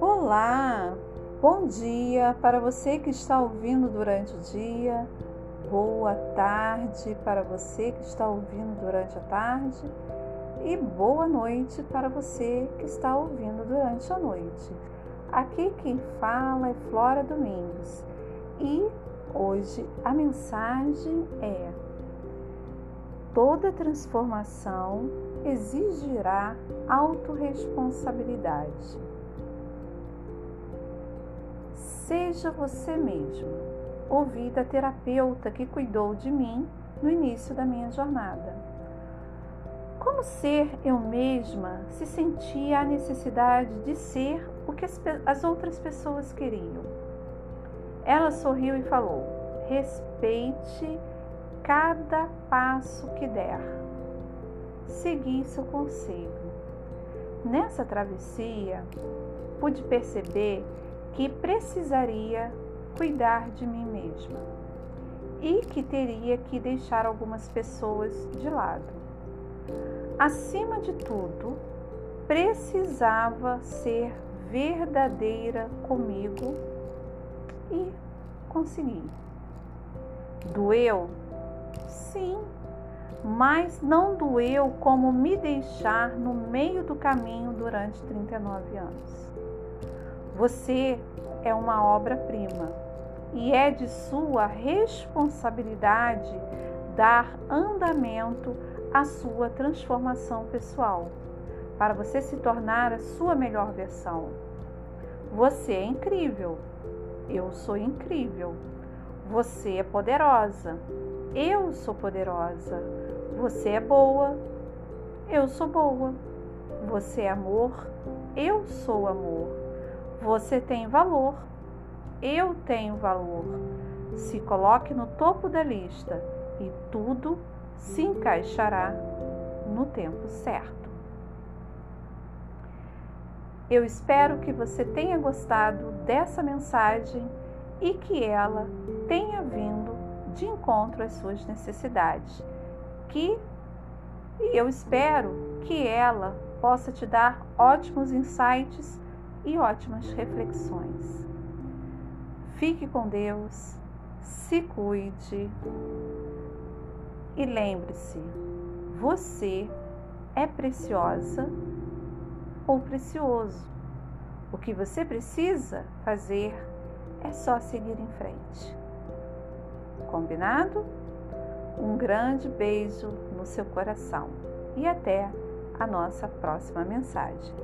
Olá, bom dia para você que está ouvindo durante o dia, boa tarde para você que está ouvindo durante a tarde e boa noite para você que está ouvindo durante a noite. Aqui quem fala é Flora Domingos e hoje a mensagem é: toda transformação exigirá autorresponsabilidade. Seja você mesmo. Ouvi da terapeuta que cuidou de mim no início da minha jornada. Como ser eu mesma se sentia a necessidade de ser o que as outras pessoas queriam? Ela sorriu e falou: respeite cada passo que der. Segui seu conselho. Nessa travessia, pude perceber que precisaria cuidar de mim mesma e que teria que deixar algumas pessoas de lado. Acima de tudo, precisava ser verdadeira comigo e consegui. Doeu? Sim, mas não doeu como me deixar no meio do caminho durante 39 anos. Você é uma obra-prima e é de sua responsabilidade dar andamento à sua transformação pessoal, para você se tornar a sua melhor versão. Você é incrível, eu sou incrível. Você é poderosa, eu sou poderosa. Você é boa, eu sou boa. Você é amor, eu sou amor. Você tem valor. Eu tenho valor. Se coloque no topo da lista e tudo se encaixará no tempo certo. Eu espero que você tenha gostado dessa mensagem e que ela tenha vindo de encontro às suas necessidades. Que e eu espero que ela possa te dar ótimos insights e ótimas reflexões. Fique com Deus, se cuide e lembre-se: você é preciosa ou precioso. O que você precisa fazer é só seguir em frente. Combinado? Um grande beijo no seu coração e até a nossa próxima mensagem.